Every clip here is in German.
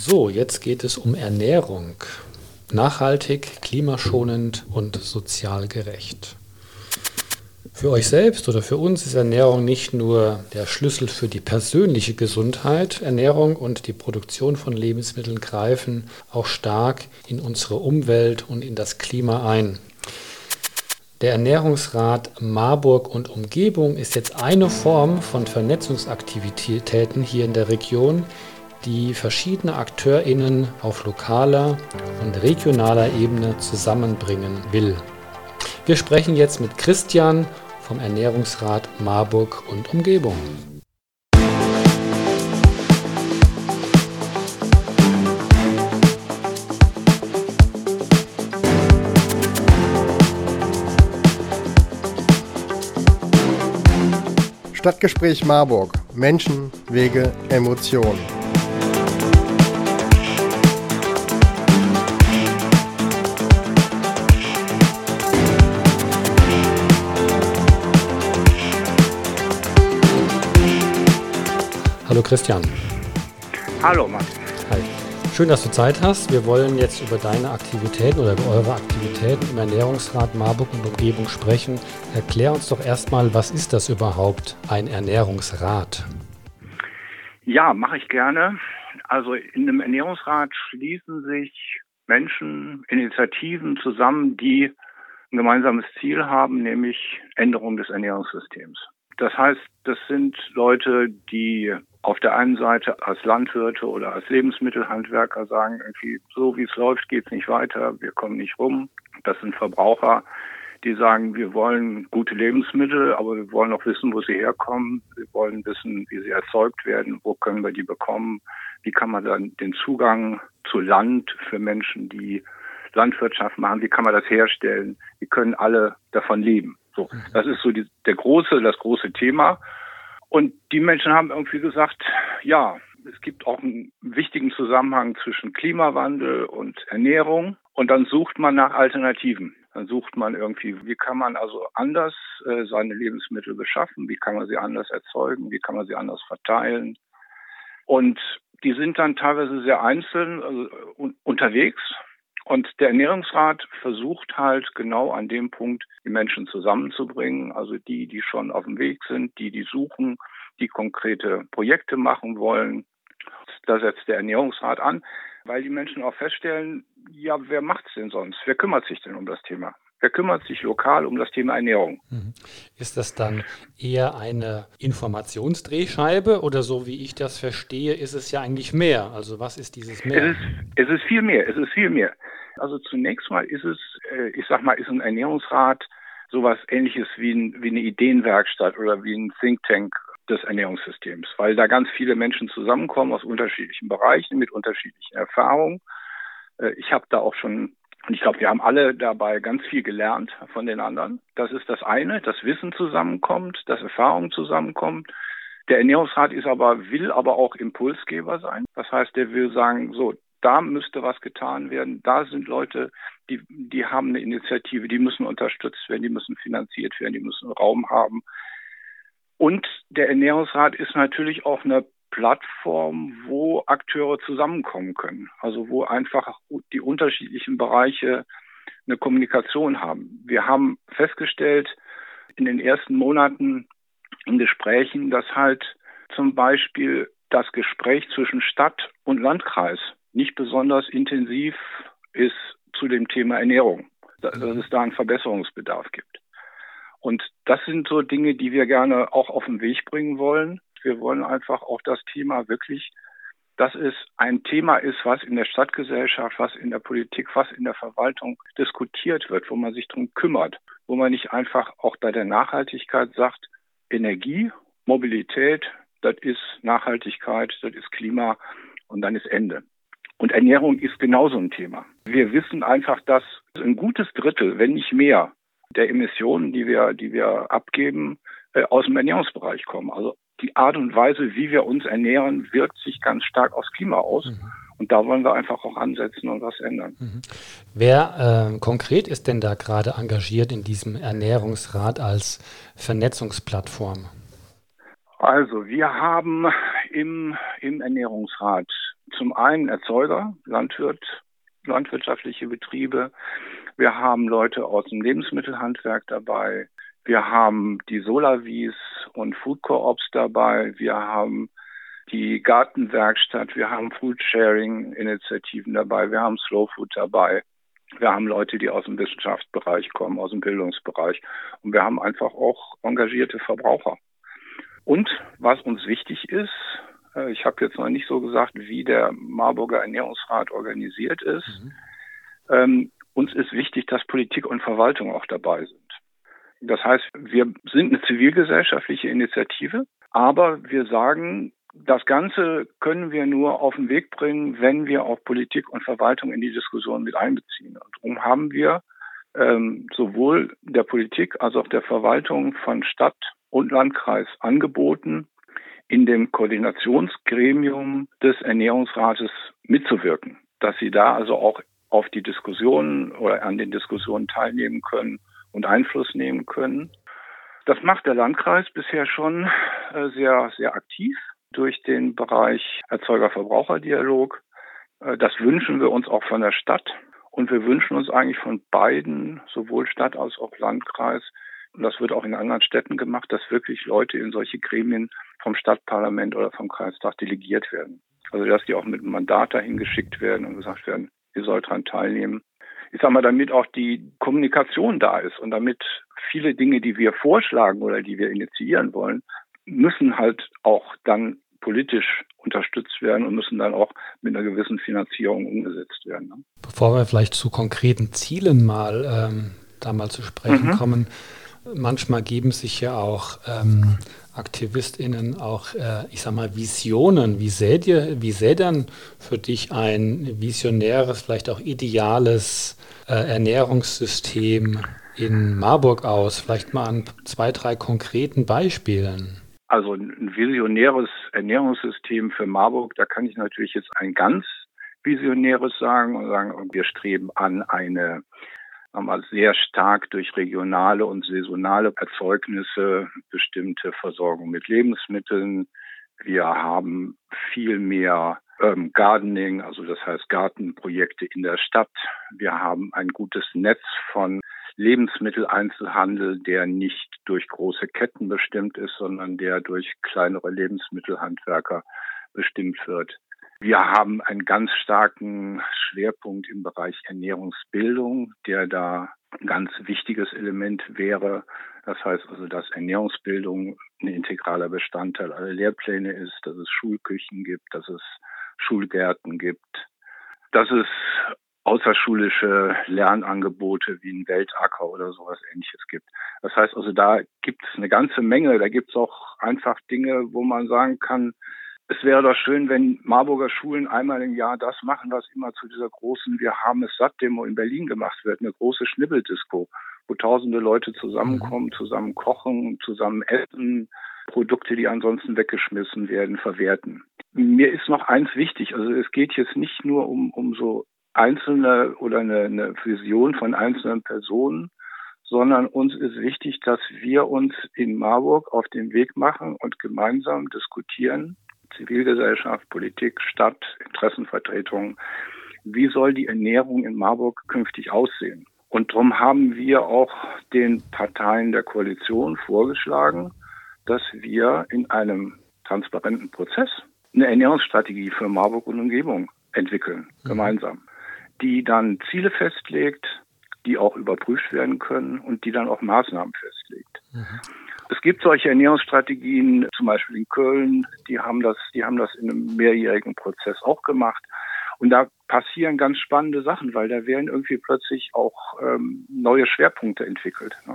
So, jetzt geht es um Ernährung. Nachhaltig, klimaschonend und sozial gerecht. Für euch selbst oder für uns ist Ernährung nicht nur der Schlüssel für die persönliche Gesundheit. Ernährung und die Produktion von Lebensmitteln greifen auch stark in unsere Umwelt und in das Klima ein. Der Ernährungsrat Marburg und Umgebung ist jetzt eine Form von Vernetzungsaktivitäten hier in der Region, die verschiedene AkteurInnen auf lokaler und regionaler Ebene zusammenbringen will. Wir sprechen jetzt mit Christian vom Ernährungsrat Marburg und Umgebung. Stadtgespräch Marburg. Menschen, Wege, Emotionen. Christian. Hallo Martin. Hi. Schön, dass du Zeit hast. Wir wollen jetzt über deine Aktivitäten oder über eure Aktivitäten im Ernährungsrat Marburg und Umgebung sprechen. Erklär uns doch erstmal, was ist das überhaupt, ein Ernährungsrat? Ja, mache ich gerne. Also in einem Ernährungsrat schließen sich Menschen, Initiativen zusammen, die ein gemeinsames Ziel haben, nämlich Änderung des Ernährungssystems. Das heißt, das sind Leute, die auf der einen Seite als Landwirte oder als Lebensmittelhandwerker sagen, irgendwie, so wie es läuft, geht es nicht weiter, wir kommen nicht rum. Das sind Verbraucher, die sagen, wir wollen gute Lebensmittel, aber wir wollen auch wissen, wo sie herkommen. Wir wollen wissen, wie sie erzeugt werden, wo können wir die bekommen, wie kann man dann den Zugang zu Land für Menschen, die Landwirtschaft machen, wie kann man das herstellen, wie können alle davon leben. So, mhm. das ist so die, der große, das große Thema. Und die Menschen haben irgendwie gesagt, ja, es gibt auch einen wichtigen Zusammenhang zwischen Klimawandel und Ernährung. Und dann sucht man nach Alternativen. Dann sucht man irgendwie, wie kann man also anders äh, seine Lebensmittel beschaffen? Wie kann man sie anders erzeugen? Wie kann man sie anders verteilen? Und die sind dann teilweise sehr einzeln also, un unterwegs und der Ernährungsrat versucht halt genau an dem Punkt die Menschen zusammenzubringen, also die, die schon auf dem Weg sind, die, die suchen, die konkrete Projekte machen wollen. Da setzt der Ernährungsrat an, weil die Menschen auch feststellen, ja, wer macht's denn sonst? Wer kümmert sich denn um das Thema? Wer kümmert sich lokal um das Thema Ernährung? Mhm. Ist das dann eher eine Informationsdrehscheibe oder so wie ich das verstehe, ist es ja eigentlich mehr? Also was ist dieses mehr? Es ist, es ist viel mehr, es ist viel mehr. Also zunächst mal ist es, äh, ich sag mal, ist ein Ernährungsrat sowas ähnliches wie, ein, wie eine Ideenwerkstatt oder wie ein Think Tank des Ernährungssystems, weil da ganz viele Menschen zusammenkommen aus unterschiedlichen Bereichen mit unterschiedlichen Erfahrungen. Äh, ich habe da auch schon und ich glaube, wir haben alle dabei ganz viel gelernt von den anderen. Das ist das eine, das Wissen zusammenkommt, dass Erfahrung zusammenkommt. Der Ernährungsrat ist aber, will aber auch Impulsgeber sein. Das heißt, der will sagen, so, da müsste was getan werden. Da sind Leute, die, die haben eine Initiative, die müssen unterstützt werden, die müssen finanziert werden, die müssen Raum haben. Und der Ernährungsrat ist natürlich auch eine Plattform, wo Akteure zusammenkommen können. Also wo einfach die unterschiedlichen Bereiche eine Kommunikation haben. Wir haben festgestellt in den ersten Monaten in Gesprächen, dass halt zum Beispiel das Gespräch zwischen Stadt und Landkreis nicht besonders intensiv ist zu dem Thema Ernährung, dass es da einen Verbesserungsbedarf gibt. Und das sind so Dinge, die wir gerne auch auf den Weg bringen wollen. Wir wollen einfach auch das Thema wirklich, dass es ein Thema ist, was in der Stadtgesellschaft, was in der Politik, was in der Verwaltung diskutiert wird, wo man sich darum kümmert, wo man nicht einfach auch bei der Nachhaltigkeit sagt, Energie, Mobilität, das ist Nachhaltigkeit, das ist Klima und dann ist Ende. Und Ernährung ist genauso ein Thema. Wir wissen einfach, dass ein gutes Drittel, wenn nicht mehr, der Emissionen, die wir, die wir abgeben, äh, aus dem Ernährungsbereich kommen. Also die Art und Weise, wie wir uns ernähren, wirkt sich ganz stark aufs Klima aus. Mhm. Und da wollen wir einfach auch ansetzen und was ändern. Mhm. Wer äh, konkret ist denn da gerade engagiert in diesem Ernährungsrat als Vernetzungsplattform? Also wir haben im, im Ernährungsrat zum einen Erzeuger, Landwirt, landwirtschaftliche Betriebe. Wir haben Leute aus dem Lebensmittelhandwerk dabei. Wir haben die Solavis und Food Co-ops dabei. Wir haben die Gartenwerkstatt. Wir haben Food-Sharing-Initiativen dabei. Wir haben Slow Food dabei. Wir haben Leute, die aus dem Wissenschaftsbereich kommen, aus dem Bildungsbereich. Und wir haben einfach auch engagierte Verbraucher. Und was uns wichtig ist, äh, ich habe jetzt noch nicht so gesagt, wie der Marburger Ernährungsrat organisiert ist. Mhm. Ähm, uns ist wichtig, dass Politik und Verwaltung auch dabei sind. Das heißt, wir sind eine zivilgesellschaftliche Initiative, aber wir sagen, das Ganze können wir nur auf den Weg bringen, wenn wir auch Politik und Verwaltung in die Diskussion mit einbeziehen. Und darum haben wir ähm, sowohl der Politik als auch der Verwaltung von Stadt und Landkreis angeboten, in dem Koordinationsgremium des Ernährungsrates mitzuwirken, dass sie da also auch auf die Diskussionen oder an den Diskussionen teilnehmen können und Einfluss nehmen können. Das macht der Landkreis bisher schon äh, sehr, sehr aktiv durch den Bereich Erzeuger-Verbraucher-Dialog. Äh, das wünschen wir uns auch von der Stadt. Und wir wünschen uns eigentlich von beiden, sowohl Stadt als auch Landkreis, und das wird auch in anderen Städten gemacht, dass wirklich Leute in solche Gremien vom Stadtparlament oder vom Kreistag delegiert werden. Also dass die auch mit einem Mandat dahin geschickt werden und gesagt werden, ihr sollt daran teilnehmen. Ich sage mal, damit auch die Kommunikation da ist und damit viele Dinge, die wir vorschlagen oder die wir initiieren wollen, müssen halt auch dann politisch unterstützt werden und müssen dann auch mit einer gewissen Finanzierung umgesetzt werden. Ne? Bevor wir vielleicht zu konkreten Zielen mal ähm, da mal zu sprechen mhm. kommen, manchmal geben sich ja auch ähm, AktivistInnen auch, äh, ich sag mal, Visionen. Wie sähe dir, wie sähe denn für dich ein visionäres, vielleicht auch ideales äh, Ernährungssystem in Marburg aus? Vielleicht mal an zwei, drei konkreten Beispielen. Also ein visionäres Ernährungssystem für Marburg, da kann ich natürlich jetzt ein ganz visionäres sagen und sagen, wir streben an eine aber sehr stark durch regionale und saisonale Erzeugnisse bestimmte Versorgung mit Lebensmitteln. Wir haben viel mehr ähm, Gardening, also das heißt Gartenprojekte in der Stadt. Wir haben ein gutes Netz von Lebensmitteleinzelhandel, der nicht durch große Ketten bestimmt ist, sondern der durch kleinere Lebensmittelhandwerker bestimmt wird. Wir haben einen ganz starken Schwerpunkt im Bereich Ernährungsbildung, der da ein ganz wichtiges Element wäre. Das heißt also, dass Ernährungsbildung ein integraler Bestandteil aller Lehrpläne ist, dass es Schulküchen gibt, dass es Schulgärten gibt, dass es außerschulische Lernangebote wie ein Weltacker oder sowas ähnliches gibt. Das heißt also, da gibt es eine ganze Menge. Da gibt es auch einfach Dinge, wo man sagen kann, es wäre doch schön, wenn Marburger Schulen einmal im Jahr das machen, was immer zu dieser großen Wir haben es satt Demo in Berlin gemacht wird, eine große Schnibbeldisco, wo tausende Leute zusammenkommen, zusammen kochen, zusammen essen, Produkte, die ansonsten weggeschmissen werden, verwerten. Mir ist noch eins wichtig, also es geht jetzt nicht nur um, um so einzelne oder eine, eine Vision von einzelnen Personen, sondern uns ist wichtig, dass wir uns in Marburg auf den Weg machen und gemeinsam diskutieren, Zivilgesellschaft, Politik, Stadt, Interessenvertretungen. Wie soll die Ernährung in Marburg künftig aussehen? Und darum haben wir auch den Parteien der Koalition vorgeschlagen, dass wir in einem transparenten Prozess eine Ernährungsstrategie für Marburg und Umgebung entwickeln, mhm. gemeinsam, die dann Ziele festlegt, die auch überprüft werden können und die dann auch Maßnahmen festlegt. Mhm. Es gibt solche Ernährungsstrategien, zum Beispiel in Köln, die haben das, die haben das in einem mehrjährigen Prozess auch gemacht. Und da passieren ganz spannende Sachen, weil da werden irgendwie plötzlich auch ähm, neue Schwerpunkte entwickelt. Ne?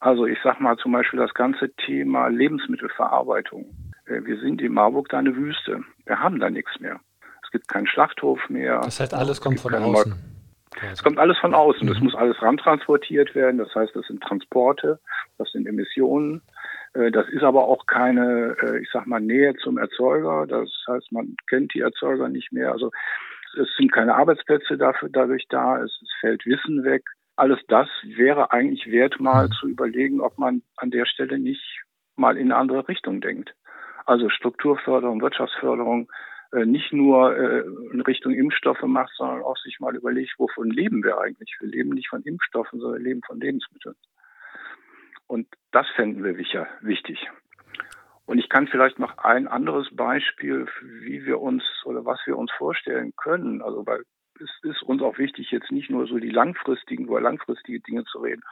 Also ich sag mal zum Beispiel das ganze Thema Lebensmittelverarbeitung. Äh, wir sind in Marburg da eine Wüste. Wir haben da nichts mehr. Es gibt keinen Schlachthof mehr. Das heißt, alles kommt von außen. Es kommt alles von außen. Das mhm. muss alles rantransportiert werden. Das heißt, das sind Transporte, das sind Emissionen. Äh, das ist aber auch keine, äh, ich sag mal, Nähe zum Erzeuger. Das heißt, man kennt die Erzeuger nicht mehr. Also es sind keine Arbeitsplätze dafür, dadurch da. Es, fällt Wissen weg. Alles das wäre eigentlich wert, mal mhm. zu überlegen, ob man an der Stelle nicht mal in eine andere Richtung denkt. also Strukturförderung, Wirtschaftsförderung, nicht nur äh, in Richtung Impfstoffe macht, sondern auch sich mal überlegt, wovon leben wir eigentlich? Wir leben nicht von Impfstoffen, sondern wir leben von Lebensmitteln. Und das fänden wir wichtig. Und ich kann vielleicht noch ein anderes Beispiel, wie wir uns oder was wir uns vorstellen können. Also, weil es ist uns auch wichtig, jetzt nicht nur so die langfristigen, über langfristige Dinge zu reden,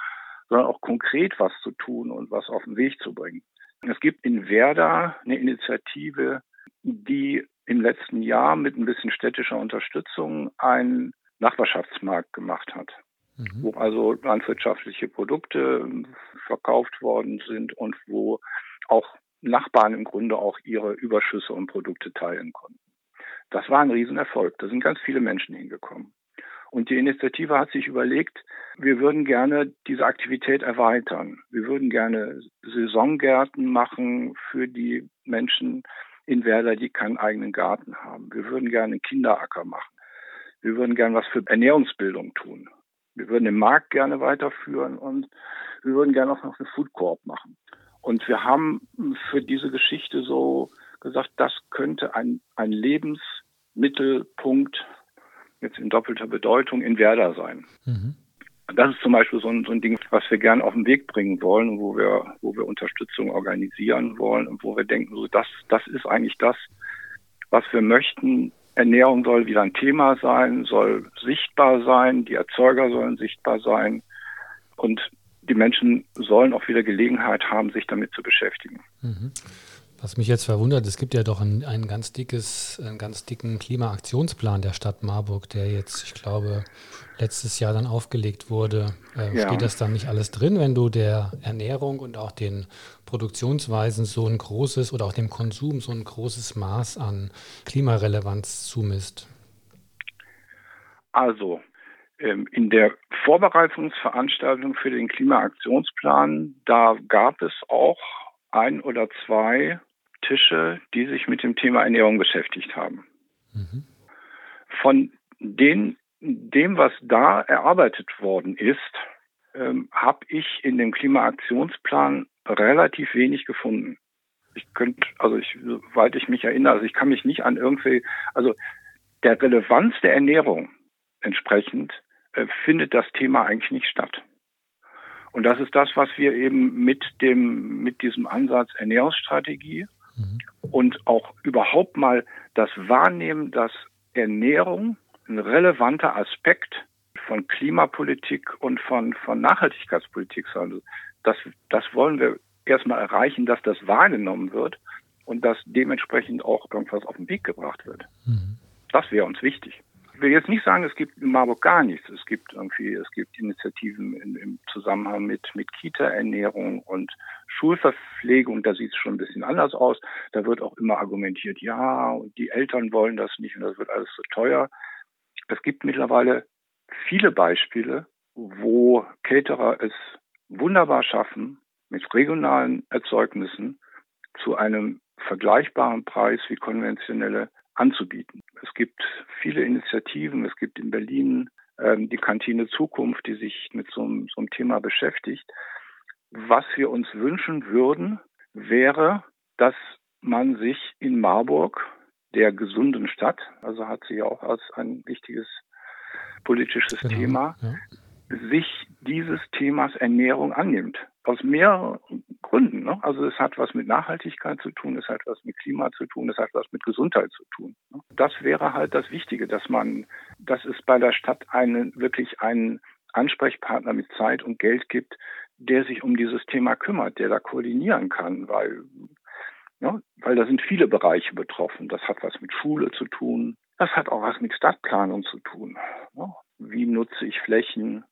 sondern auch konkret was zu tun und was auf den Weg zu bringen. Es gibt in Werder eine Initiative, die im letzten Jahr mit ein bisschen städtischer Unterstützung einen Nachbarschaftsmarkt gemacht hat, mhm. wo also landwirtschaftliche Produkte verkauft worden sind und wo auch Nachbarn im Grunde auch ihre Überschüsse und Produkte teilen konnten. Das war ein Riesenerfolg. Da sind ganz viele Menschen hingekommen. Und die Initiative hat sich überlegt, wir würden gerne diese Aktivität erweitern. Wir würden gerne Saisongärten machen für die Menschen in Werder, die keinen eigenen Garten haben. Wir würden gerne einen Kinderacker machen. Wir würden gerne was für Ernährungsbildung tun. Wir würden den Markt gerne weiterführen und wir würden gerne auch noch eine Food Corp machen. Und wir haben für diese Geschichte so gesagt, das könnte ein, ein Lebensmittelpunkt jetzt in doppelter Bedeutung in Werder sein. Mhm. Das ist zum Beispiel so ein, so ein Ding, was wir gerne auf den Weg bringen wollen, wo wir, wo wir Unterstützung organisieren wollen und wo wir denken, so das, das ist eigentlich das, was wir möchten. Ernährung soll wieder ein Thema sein, soll sichtbar sein, die Erzeuger sollen sichtbar sein und die Menschen sollen auch wieder Gelegenheit haben, sich damit zu beschäftigen. Mhm. Was mich jetzt verwundert, es gibt ja doch ein, ein ganz dickes, einen ganz dicken Klimaaktionsplan der Stadt Marburg, der jetzt, ich glaube, letztes Jahr dann aufgelegt wurde. Äh, ja. Steht das dann nicht alles drin, wenn du der Ernährung und auch den Produktionsweisen so ein großes oder auch dem Konsum so ein großes Maß an Klimarelevanz zumisst? Also, ähm, in der Vorbereitungsveranstaltung für den Klimaaktionsplan, da gab es auch ein oder zwei Tische, die sich mit dem Thema Ernährung beschäftigt haben. Mhm. Von den, dem, was da erarbeitet worden ist, ähm, habe ich in dem Klimaaktionsplan relativ wenig gefunden. Ich könnte, also ich, soweit ich mich erinnere, also ich kann mich nicht an irgendwie, also der Relevanz der Ernährung entsprechend äh, findet das Thema eigentlich nicht statt. Und das ist das, was wir eben mit dem, mit diesem Ansatz Ernährungsstrategie mhm. und auch überhaupt mal das Wahrnehmen, dass Ernährung ein relevanter Aspekt von Klimapolitik und von, von Nachhaltigkeitspolitik sein. Das, das wollen wir erstmal erreichen, dass das wahrgenommen wird und dass dementsprechend auch irgendwas auf den Weg gebracht wird. Mhm. Das wäre uns wichtig ich will jetzt nicht sagen, es gibt in Marburg gar nichts. Es gibt irgendwie, es gibt Initiativen in, im Zusammenhang mit, mit Kita-Ernährung und Schulverpflegung. Da sieht es schon ein bisschen anders aus. Da wird auch immer argumentiert, ja, und die Eltern wollen das nicht und das wird alles so teuer. Es gibt mittlerweile viele Beispiele, wo Caterer es wunderbar schaffen, mit regionalen Erzeugnissen zu einem vergleichbaren Preis wie konventionelle anzubieten. Es gibt viele Initiativen. Es gibt in Berlin ähm, die Kantine Zukunft, die sich mit so, so einem Thema beschäftigt. Was wir uns wünschen würden, wäre, dass man sich in Marburg, der gesunden Stadt, also hat sie ja auch als ein wichtiges politisches genau, Thema, ja sich dieses Themas Ernährung annimmt. Aus mehreren Gründen. Ne? Also es hat was mit Nachhaltigkeit zu tun, es hat was mit Klima zu tun, es hat was mit Gesundheit zu tun. Ne? Das wäre halt das Wichtige, dass man, dass es bei der Stadt einen, wirklich einen Ansprechpartner mit Zeit und Geld gibt, der sich um dieses Thema kümmert, der da koordinieren kann, weil, ja, ne? weil da sind viele Bereiche betroffen. Das hat was mit Schule zu tun, das hat auch was mit Stadtplanung zu tun. Ne? Wie nutze ich Flächen?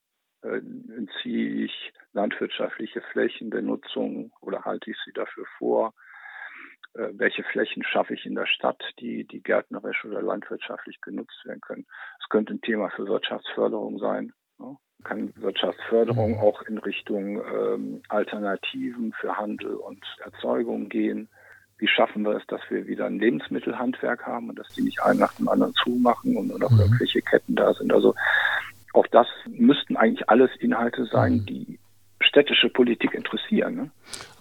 Äh, entziehe ich landwirtschaftliche Flächen der Nutzung oder halte ich sie dafür vor? Äh, welche Flächen schaffe ich in der Stadt, die, die gärtnerisch oder landwirtschaftlich genutzt werden können? Es könnte ein Thema für Wirtschaftsförderung sein. Ne? Kann Wirtschaftsförderung mhm. auch in Richtung ähm, Alternativen für Handel und Erzeugung gehen? Wie schaffen wir es, dass wir wieder ein Lebensmittelhandwerk haben und dass die nicht einen nach dem anderen zumachen und nur noch mhm. irgendwelche Ketten da sind? Also auch das müssten eigentlich alles Inhalte sein, mhm. die städtische Politik interessieren. Ne?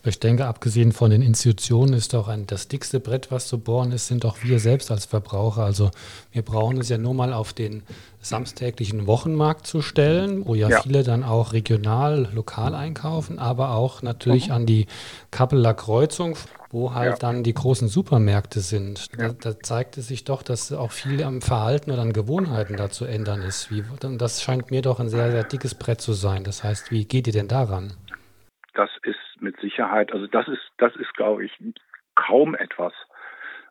Ich denke, abgesehen von den Institutionen ist auch ein, das dickste Brett, was zu bohren ist, sind auch wir selbst als Verbraucher. Also wir brauchen es ja nur mal auf den samstäglichen Wochenmarkt zu stellen, wo ja, ja. viele dann auch regional, lokal einkaufen, aber auch natürlich mhm. an die Kappeler Kreuzung, wo halt ja. dann die großen Supermärkte sind. Ja. Da, da zeigt es sich doch, dass auch viel am Verhalten oder an Gewohnheiten da zu ändern ist. Wie, das scheint mir doch ein sehr, sehr dickes Brett zu sein. Das heißt, wie geht ihr denn daran? Das ist mit Sicherheit, also das ist, das ist, glaube ich, kaum etwas,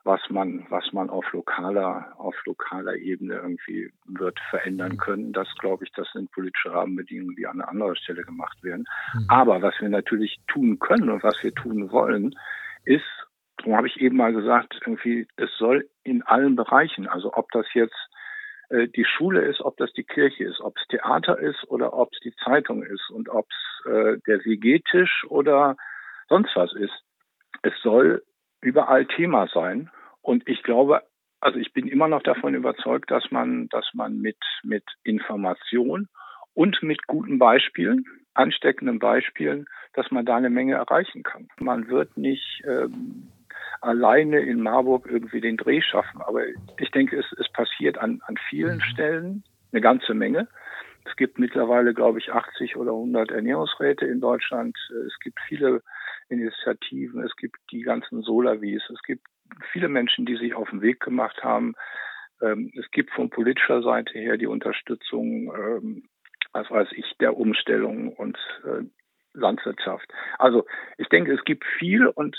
was man, was man auf lokaler, auf lokaler Ebene irgendwie wird verändern mhm. können. Das glaube ich, das sind politische Rahmenbedingungen, die an einer anderen Stelle gemacht werden. Mhm. Aber was wir natürlich tun können und was wir tun wollen, ist, darum habe ich eben mal gesagt, irgendwie, es soll in allen Bereichen, also ob das jetzt äh, die Schule ist, ob das die Kirche ist, ob es Theater ist oder ob es die Zeitung ist und ob es äh, der WG-Tisch oder sonst was ist. Es soll überall Thema sein. Und ich glaube, also ich bin immer noch davon überzeugt, dass man, dass man mit, mit Information und mit guten Beispielen, ansteckenden Beispielen, dass man da eine Menge erreichen kann. Man wird nicht ähm, alleine in Marburg irgendwie den Dreh schaffen. Aber ich denke, es, es passiert an, an vielen mhm. Stellen eine ganze Menge. Es gibt mittlerweile, glaube ich, 80 oder 100 Ernährungsräte in Deutschland. Es gibt viele Initiativen. Es gibt die ganzen Solavis. Es gibt viele Menschen, die sich auf den Weg gemacht haben. Ähm, es gibt von politischer Seite her die Unterstützung, ähm, was weiß ich, der Umstellung und äh, Landwirtschaft. Also ich denke, es gibt viel und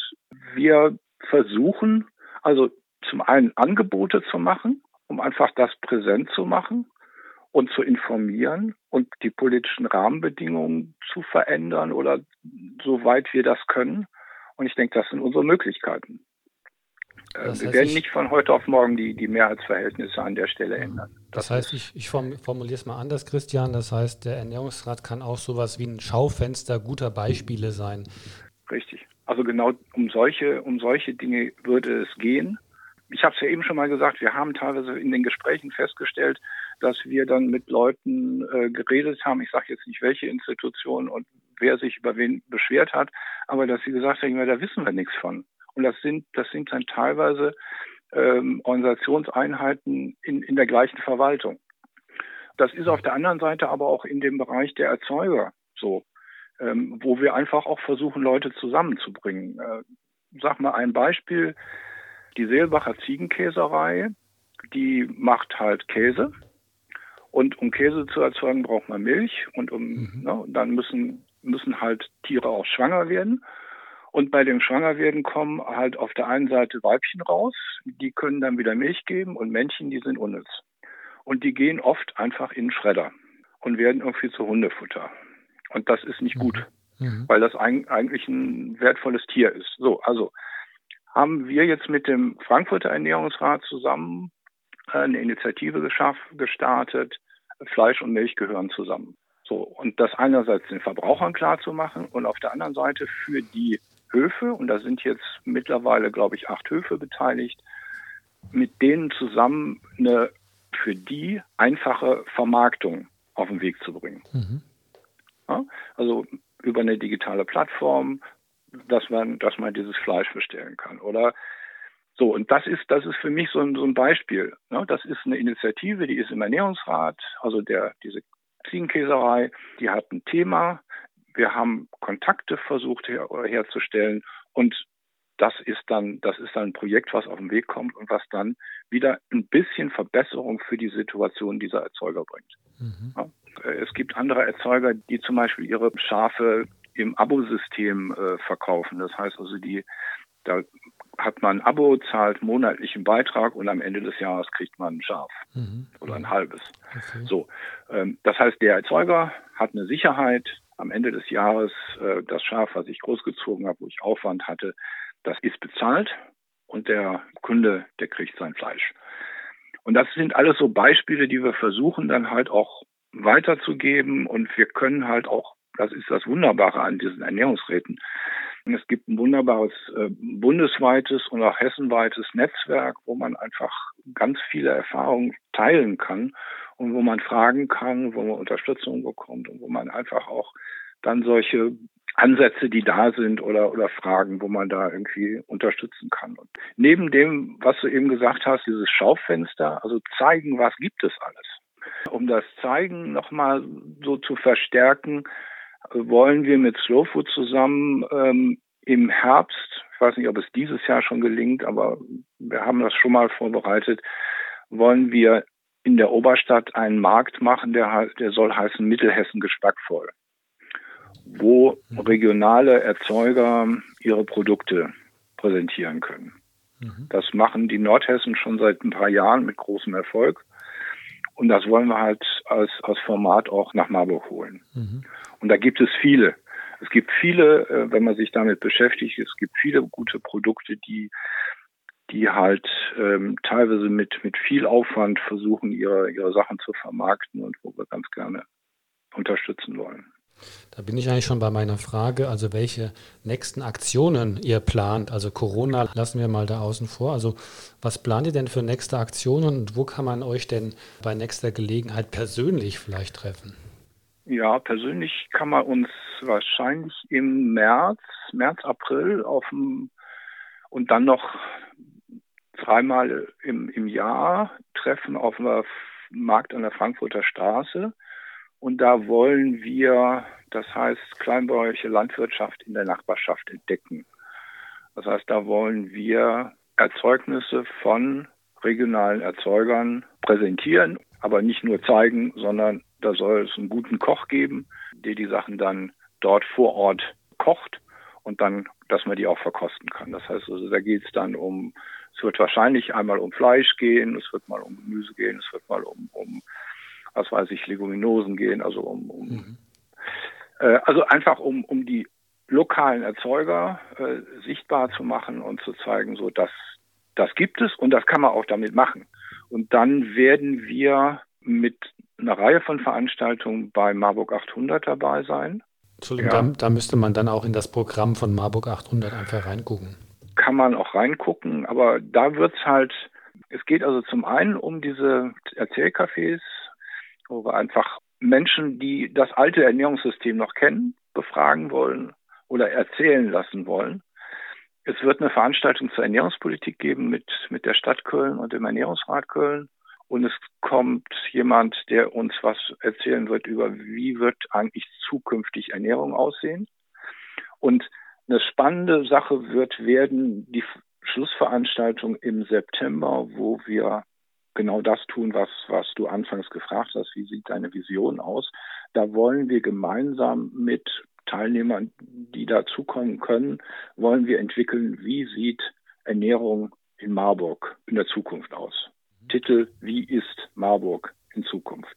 wir versuchen, also zum einen Angebote zu machen, um einfach das präsent zu machen und zu informieren und die politischen Rahmenbedingungen zu verändern oder soweit wir das können. Und ich denke, das sind unsere Möglichkeiten. Äh, das wir werden nicht von heute auf morgen die, die Mehrheitsverhältnisse an der Stelle ändern. Das, das heißt, ich, ich formuliere es mal anders, Christian. Das heißt, der Ernährungsrat kann auch sowas wie ein Schaufenster guter Beispiele sein. Richtig. Also genau um solche, um solche Dinge würde es gehen. Ich habe es ja eben schon mal gesagt, wir haben teilweise in den Gesprächen festgestellt, dass wir dann mit Leuten äh, geredet haben. Ich sage jetzt nicht, welche Institution und wer sich über wen beschwert hat, aber dass sie gesagt haben, da wissen wir nichts von. Und das sind, das sind dann teilweise ähm, Organisationseinheiten in, in der gleichen Verwaltung. Das ist auf der anderen Seite aber auch in dem Bereich der Erzeuger so, ähm, wo wir einfach auch versuchen, Leute zusammenzubringen. Äh, sag mal ein Beispiel. Die Seelbacher Ziegenkäserei, die macht halt Käse. Und um Käse zu erzeugen, braucht man Milch. Und um, mhm. ne, dann müssen, müssen halt Tiere auch schwanger werden. Und bei dem Schwangerwerden kommen halt auf der einen Seite Weibchen raus, die können dann wieder Milch geben und Männchen, die sind unnütz. Und die gehen oft einfach in den Schredder und werden irgendwie zu Hundefutter. Und das ist nicht gut, mhm. weil das eigentlich ein wertvolles Tier ist. So, also haben wir jetzt mit dem Frankfurter Ernährungsrat zusammen eine Initiative geschafft, gestartet. Fleisch und Milch gehören zusammen. So, und das einerseits den Verbrauchern klar zu machen und auf der anderen Seite für die Höfe, und da sind jetzt mittlerweile, glaube ich, acht Höfe beteiligt, mit denen zusammen eine für die einfache Vermarktung auf den Weg zu bringen. Mhm. Ja, also über eine digitale Plattform, dass man, dass man dieses Fleisch bestellen kann. Oder so, und das ist, das ist für mich so ein, so ein Beispiel. Ne? Das ist eine Initiative, die ist im Ernährungsrat, also der, diese Ziegenkäserei, die hat ein Thema, wir haben Kontakte versucht her, herzustellen und das ist dann, das ist dann ein Projekt, was auf den Weg kommt und was dann wieder ein bisschen Verbesserung für die Situation dieser Erzeuger bringt. Mhm. Ja, äh, es gibt andere Erzeuger, die zum Beispiel ihre Schafe im Abosystem äh, verkaufen. Das heißt also, die, da hat man ein Abo, zahlt monatlichen Beitrag und am Ende des Jahres kriegt man ein Schaf mhm. oder ein halbes. So, ähm, das heißt, der Erzeuger hat eine Sicherheit, am Ende des Jahres äh, das Schaf, was ich großgezogen habe, wo ich Aufwand hatte, das ist bezahlt und der Kunde, der kriegt sein Fleisch. Und das sind alles so Beispiele, die wir versuchen dann halt auch weiterzugeben und wir können halt auch, das ist das Wunderbare an diesen Ernährungsräten, es gibt ein wunderbares äh, bundesweites und auch hessenweites Netzwerk, wo man einfach ganz viele Erfahrungen teilen kann und wo man fragen kann, wo man Unterstützung bekommt und wo man einfach auch dann solche Ansätze, die da sind oder, oder Fragen, wo man da irgendwie unterstützen kann. Und neben dem, was du eben gesagt hast, dieses Schaufenster, also zeigen, was gibt es alles. Um das Zeigen nochmal so zu verstärken, wollen wir mit Slow Food zusammen ähm, im Herbst, ich weiß nicht, ob es dieses Jahr schon gelingt, aber wir haben das schon mal vorbereitet, wollen wir in der Oberstadt einen Markt machen, der, der soll heißen Mittelhessen geschmackvoll wo mhm. regionale Erzeuger ihre Produkte präsentieren können. Mhm. Das machen die Nordhessen schon seit ein paar Jahren mit großem Erfolg. Und das wollen wir halt als, als Format auch nach Marburg holen. Mhm. Und da gibt es viele. Es gibt viele, äh, wenn man sich damit beschäftigt, es gibt viele gute Produkte, die, die halt ähm, teilweise mit, mit viel Aufwand versuchen, ihre, ihre Sachen zu vermarkten und wo wir ganz gerne unterstützen wollen. Da bin ich eigentlich schon bei meiner Frage, also welche nächsten Aktionen ihr plant. Also Corona lassen wir mal da außen vor. Also was plant ihr denn für nächste Aktionen und wo kann man euch denn bei nächster Gelegenheit persönlich vielleicht treffen? Ja, persönlich kann man uns wahrscheinlich im März, März, April auf dem und dann noch dreimal im, im Jahr treffen auf dem Markt an der Frankfurter Straße. Und da wollen wir, das heißt, kleinbäuerliche Landwirtschaft in der Nachbarschaft entdecken. Das heißt, da wollen wir Erzeugnisse von regionalen Erzeugern präsentieren, aber nicht nur zeigen, sondern da soll es einen guten Koch geben, der die Sachen dann dort vor Ort kocht und dann, dass man die auch verkosten kann. Das heißt also, da geht es dann um, es wird wahrscheinlich einmal um Fleisch gehen, es wird mal um Gemüse gehen, es wird mal um, um was weiß ich, Leguminosen gehen, also um, um mhm. äh, also einfach um, um die lokalen Erzeuger äh, sichtbar zu machen und zu zeigen, so dass das gibt es und das kann man auch damit machen. Und dann werden wir mit einer Reihe von Veranstaltungen bei Marburg 800 dabei sein. Entschuldigung, ja. da, da, müsste man dann auch in das Programm von Marburg 800 einfach reingucken. Kann man auch reingucken, aber da wird es halt, es geht also zum einen um diese Erzählcafés, wo wir einfach Menschen, die das alte Ernährungssystem noch kennen, befragen wollen oder erzählen lassen wollen. Es wird eine Veranstaltung zur Ernährungspolitik geben mit, mit der Stadt Köln und dem Ernährungsrat Köln. Und es kommt jemand, der uns was erzählen wird über, wie wird eigentlich zukünftig Ernährung aussehen. Und eine spannende Sache wird werden die Schlussveranstaltung im September, wo wir genau das tun, was, was du anfangs gefragt hast. Wie sieht deine Vision aus? Da wollen wir gemeinsam mit Teilnehmern, die dazukommen können, wollen wir entwickeln, wie sieht Ernährung in Marburg in der Zukunft aus? Mhm. Titel, wie ist Marburg in Zukunft?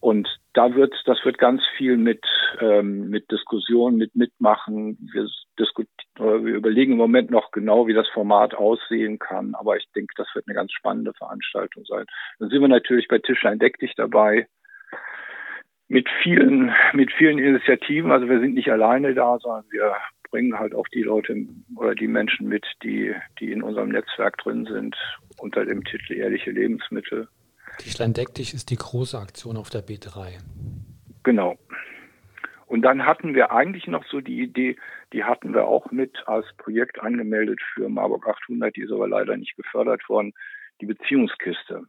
Und da wird, das wird ganz viel mit, ähm, mit Diskussion, mit Mitmachen. Wir, diskutieren, wir überlegen im Moment noch genau, wie das Format aussehen kann. Aber ich denke, das wird eine ganz spannende Veranstaltung sein. Dann sind wir natürlich bei Tischlein Deck dich dabei. Mit vielen, mit vielen Initiativen. Also wir sind nicht alleine da, sondern wir bringen halt auch die Leute oder die Menschen mit, die, die in unserem Netzwerk drin sind, unter dem Titel Ehrliche Lebensmittel. Tischlein deck dich ist die große Aktion auf der B3. Genau. Und dann hatten wir eigentlich noch so die Idee, die hatten wir auch mit als Projekt angemeldet für Marburg 800, die ist aber leider nicht gefördert worden. Die Beziehungskiste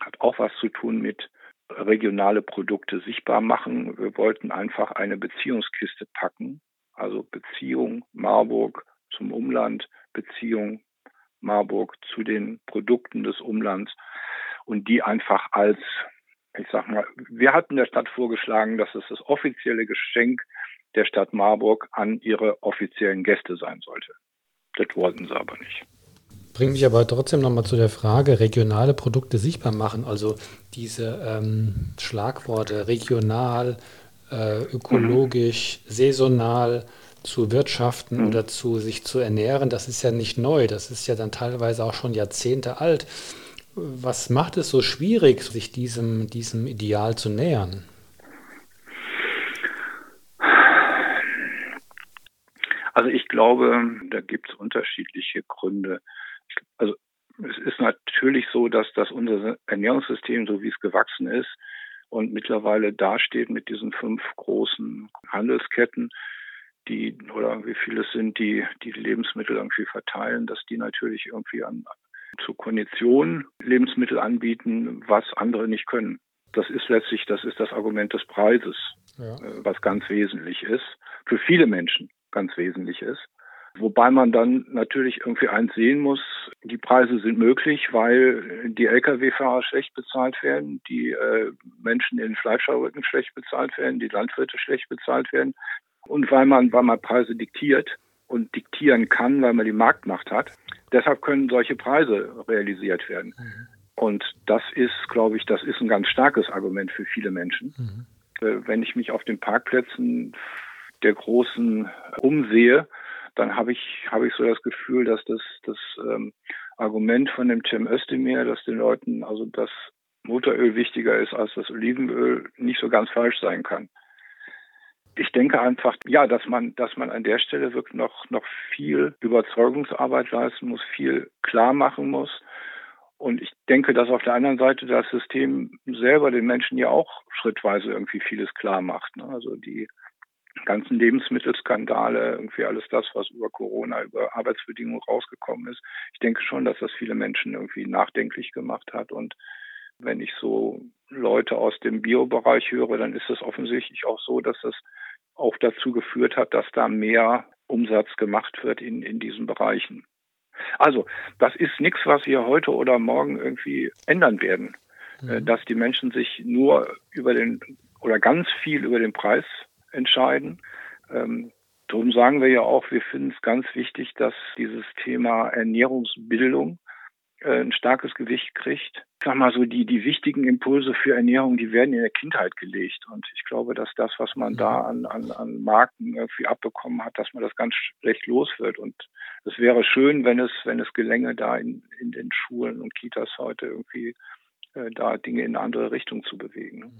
hat auch was zu tun mit regionale Produkte sichtbar machen. Wir wollten einfach eine Beziehungskiste packen, also Beziehung Marburg zum Umland, Beziehung Marburg zu den Produkten des Umlands und die einfach als, ich sag mal, wir hatten der Stadt vorgeschlagen, dass es das offizielle Geschenk der Stadt Marburg an ihre offiziellen Gäste sein sollte. Das wollten sie aber nicht. Bringt mich aber trotzdem nochmal zu der Frage, regionale Produkte sichtbar machen, also diese ähm, Schlagworte regional, äh, ökologisch, mhm. saisonal zu wirtschaften mhm. oder zu sich zu ernähren, das ist ja nicht neu, das ist ja dann teilweise auch schon Jahrzehnte alt. Was macht es so schwierig, sich diesem, diesem Ideal zu nähern? Also ich glaube, da gibt es unterschiedliche Gründe. Also es ist natürlich so, dass, dass unser Ernährungssystem, so wie es gewachsen ist, und mittlerweile dasteht mit diesen fünf großen Handelsketten, die oder wie viele es sind, die die Lebensmittel irgendwie verteilen, dass die natürlich irgendwie an zu Konditionen Lebensmittel anbieten, was andere nicht können. Das ist letztlich, das ist das Argument des Preises, ja. Äh, was ganz wesentlich ist, für viele Menschen ganz wesentlich ist. Wobei man dann natürlich irgendwie eins sehen muss, die Preise sind möglich, weil die Lkw-Fahrer schlecht bezahlt werden, die äh, Menschen in Fleischerrücken schlecht bezahlt werden, die Landwirte schlecht bezahlt werden und weil man, weil man Preise diktiert und diktieren kann, weil man die Marktmacht hat. Deshalb können solche Preise realisiert werden. Mhm. Und das ist, glaube ich, das ist ein ganz starkes Argument für viele Menschen. Mhm. Äh, wenn ich mich auf den Parkplätzen der Großen umsehe, dann habe ich, habe ich so das Gefühl, dass das, das ähm, Argument von dem Tim Özdemir, dass den Leuten also das Motoröl wichtiger ist als das Olivenöl, nicht so ganz falsch sein kann. Ich denke einfach, ja, dass man, dass man an der Stelle wirklich noch, noch viel Überzeugungsarbeit leisten muss, viel klar machen muss. Und ich denke, dass auf der anderen Seite das System selber den Menschen ja auch schrittweise irgendwie vieles klar macht. Ne? Also die ganzen Lebensmittelskandale, irgendwie alles das, was über Corona, über Arbeitsbedingungen rausgekommen ist. Ich denke schon, dass das viele Menschen irgendwie nachdenklich gemacht hat. Und wenn ich so Leute aus dem Biobereich höre, dann ist es offensichtlich auch so, dass das auch dazu geführt hat, dass da mehr Umsatz gemacht wird in, in diesen Bereichen. Also, das ist nichts, was wir heute oder morgen irgendwie ändern werden. Mhm. Dass die Menschen sich nur über den oder ganz viel über den Preis entscheiden. Ähm, darum sagen wir ja auch, wir finden es ganz wichtig, dass dieses Thema Ernährungsbildung äh, ein starkes Gewicht kriegt. Ich sag mal so, die, die wichtigen Impulse für Ernährung, die werden in der Kindheit gelegt. Und ich glaube, dass das, was man da an, an, an Marken irgendwie abbekommen hat, dass man das ganz schlecht los wird. Und es wäre schön, wenn es, wenn es gelänge, da in, in den Schulen und Kitas heute irgendwie äh, da Dinge in eine andere Richtung zu bewegen.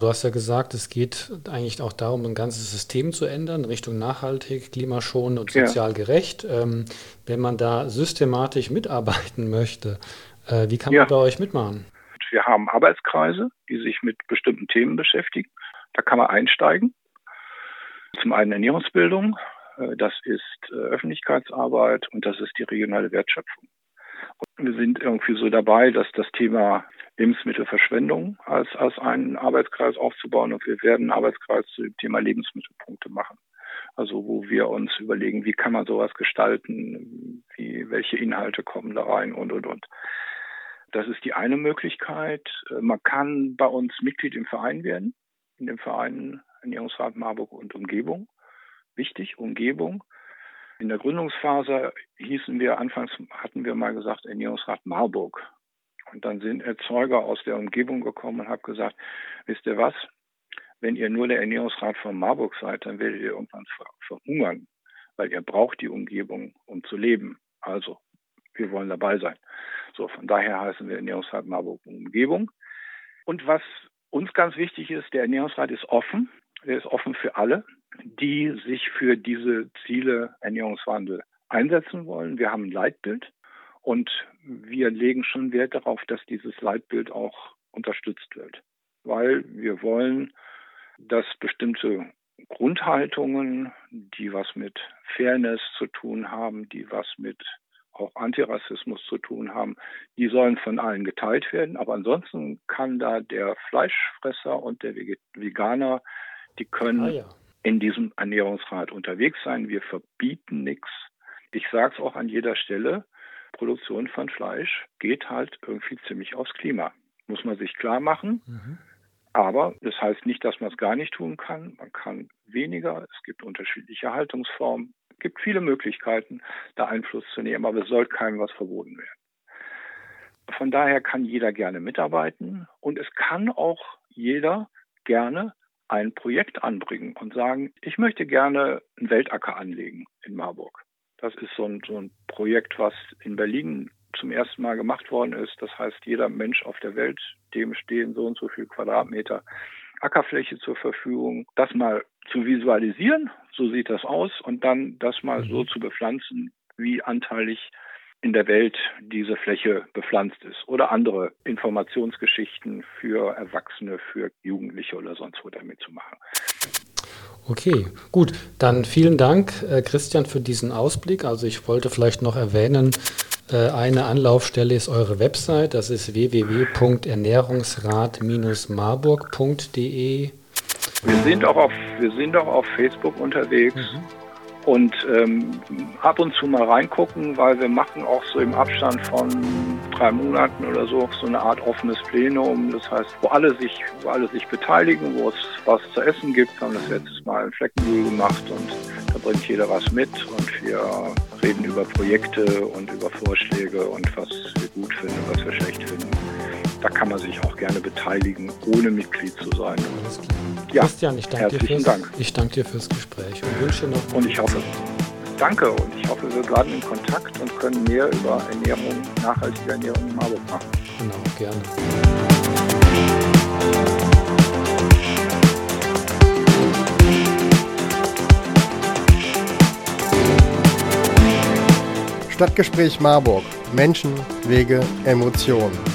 Du hast ja gesagt, es geht eigentlich auch darum, ein ganzes System zu ändern, Richtung nachhaltig, klimaschonend und sozial ja. gerecht. Ähm, wenn man da systematisch mitarbeiten möchte, äh, wie kann ja. man bei euch mitmachen? Wir haben Arbeitskreise, die sich mit bestimmten Themen beschäftigen. Da kann man einsteigen. Zum einen Ernährungsbildung, äh, das ist äh, Öffentlichkeitsarbeit und das ist die regionale Wertschöpfung. Und wir sind irgendwie so dabei, dass das Thema Lebensmittelverschwendung als, als einen Arbeitskreis aufzubauen. Und wir werden einen Arbeitskreis zu dem Thema Lebensmittelpunkte machen. Also wo wir uns überlegen, wie kann man sowas gestalten, wie, welche Inhalte kommen da rein und, und, und. Das ist die eine Möglichkeit. Man kann bei uns Mitglied im Verein werden, in dem Verein Ernährungsrat Marburg und Umgebung. Wichtig, Umgebung. In der Gründungsphase hießen wir, anfangs hatten wir mal gesagt, Ernährungsrat Marburg. Und dann sind Erzeuger aus der Umgebung gekommen und haben gesagt, wisst ihr was? Wenn ihr nur der Ernährungsrat von Marburg seid, dann werdet ihr irgendwann verhungern, weil ihr braucht die Umgebung, um zu leben. Also, wir wollen dabei sein. So, von daher heißen wir Ernährungsrat Marburg Umgebung. Und was uns ganz wichtig ist, der Ernährungsrat ist offen. Der ist offen für alle, die sich für diese Ziele Ernährungswandel einsetzen wollen. Wir haben ein Leitbild. Und wir legen schon Wert darauf, dass dieses Leitbild auch unterstützt wird, weil wir wollen, dass bestimmte Grundhaltungen, die was mit Fairness zu tun haben, die was mit auch Antirassismus zu tun haben, die sollen von allen geteilt werden. Aber ansonsten kann da der Fleischfresser und der Veganer, die können ah, ja. in diesem Ernährungsrat unterwegs sein. Wir verbieten nichts. Ich sage es auch an jeder Stelle, Produktion von Fleisch geht halt irgendwie ziemlich aufs Klima. Muss man sich klar machen. Mhm. Aber das heißt nicht, dass man es gar nicht tun kann. Man kann weniger. Es gibt unterschiedliche Haltungsformen. Es gibt viele Möglichkeiten, da Einfluss zu nehmen, aber es soll keinem was verboten werden. Von daher kann jeder gerne mitarbeiten und es kann auch jeder gerne ein Projekt anbringen und sagen, ich möchte gerne einen Weltacker anlegen in Marburg. Das ist so ein, so ein Projekt, was in Berlin zum ersten Mal gemacht worden ist. Das heißt, jeder Mensch auf der Welt, dem stehen so und so viel Quadratmeter Ackerfläche zur Verfügung. Das mal zu visualisieren, so sieht das aus, und dann das mal so mhm. zu bepflanzen, wie anteilig in der Welt diese Fläche bepflanzt ist oder andere Informationsgeschichten für Erwachsene, für Jugendliche oder sonst wo damit zu machen. Okay, gut. Dann vielen Dank, äh, Christian, für diesen Ausblick. Also ich wollte vielleicht noch erwähnen, äh, eine Anlaufstelle ist eure Website. Das ist www.ernährungsrat-marburg.de. Wir sind auch auf, wir sind auch auf Facebook unterwegs. Mhm und ähm, ab und zu mal reingucken, weil wir machen auch so im Abstand von drei Monaten oder so so eine Art offenes Plenum. Das heißt, wo alle sich, wo alle sich beteiligen, wo es was zu essen gibt. Haben das letztes Mal in Fleckenbühl gemacht und da bringt jeder was mit und wir reden über Projekte und über Vorschläge und was wir gut finden, was wir schlecht finden. Da kann man sich auch gerne beteiligen, ohne Mitglied zu sein. Ja, Christian, ich danke, dir fürs, Dank. ich danke dir fürs Gespräch und wünsche noch. Und ich hoffe, danke und ich hoffe, wir bleiben in Kontakt und können mehr über Ernährung, nachhaltige Ernährung in Marburg machen. Genau, gerne. Stadtgespräch Marburg. Menschen, Wege, Emotionen.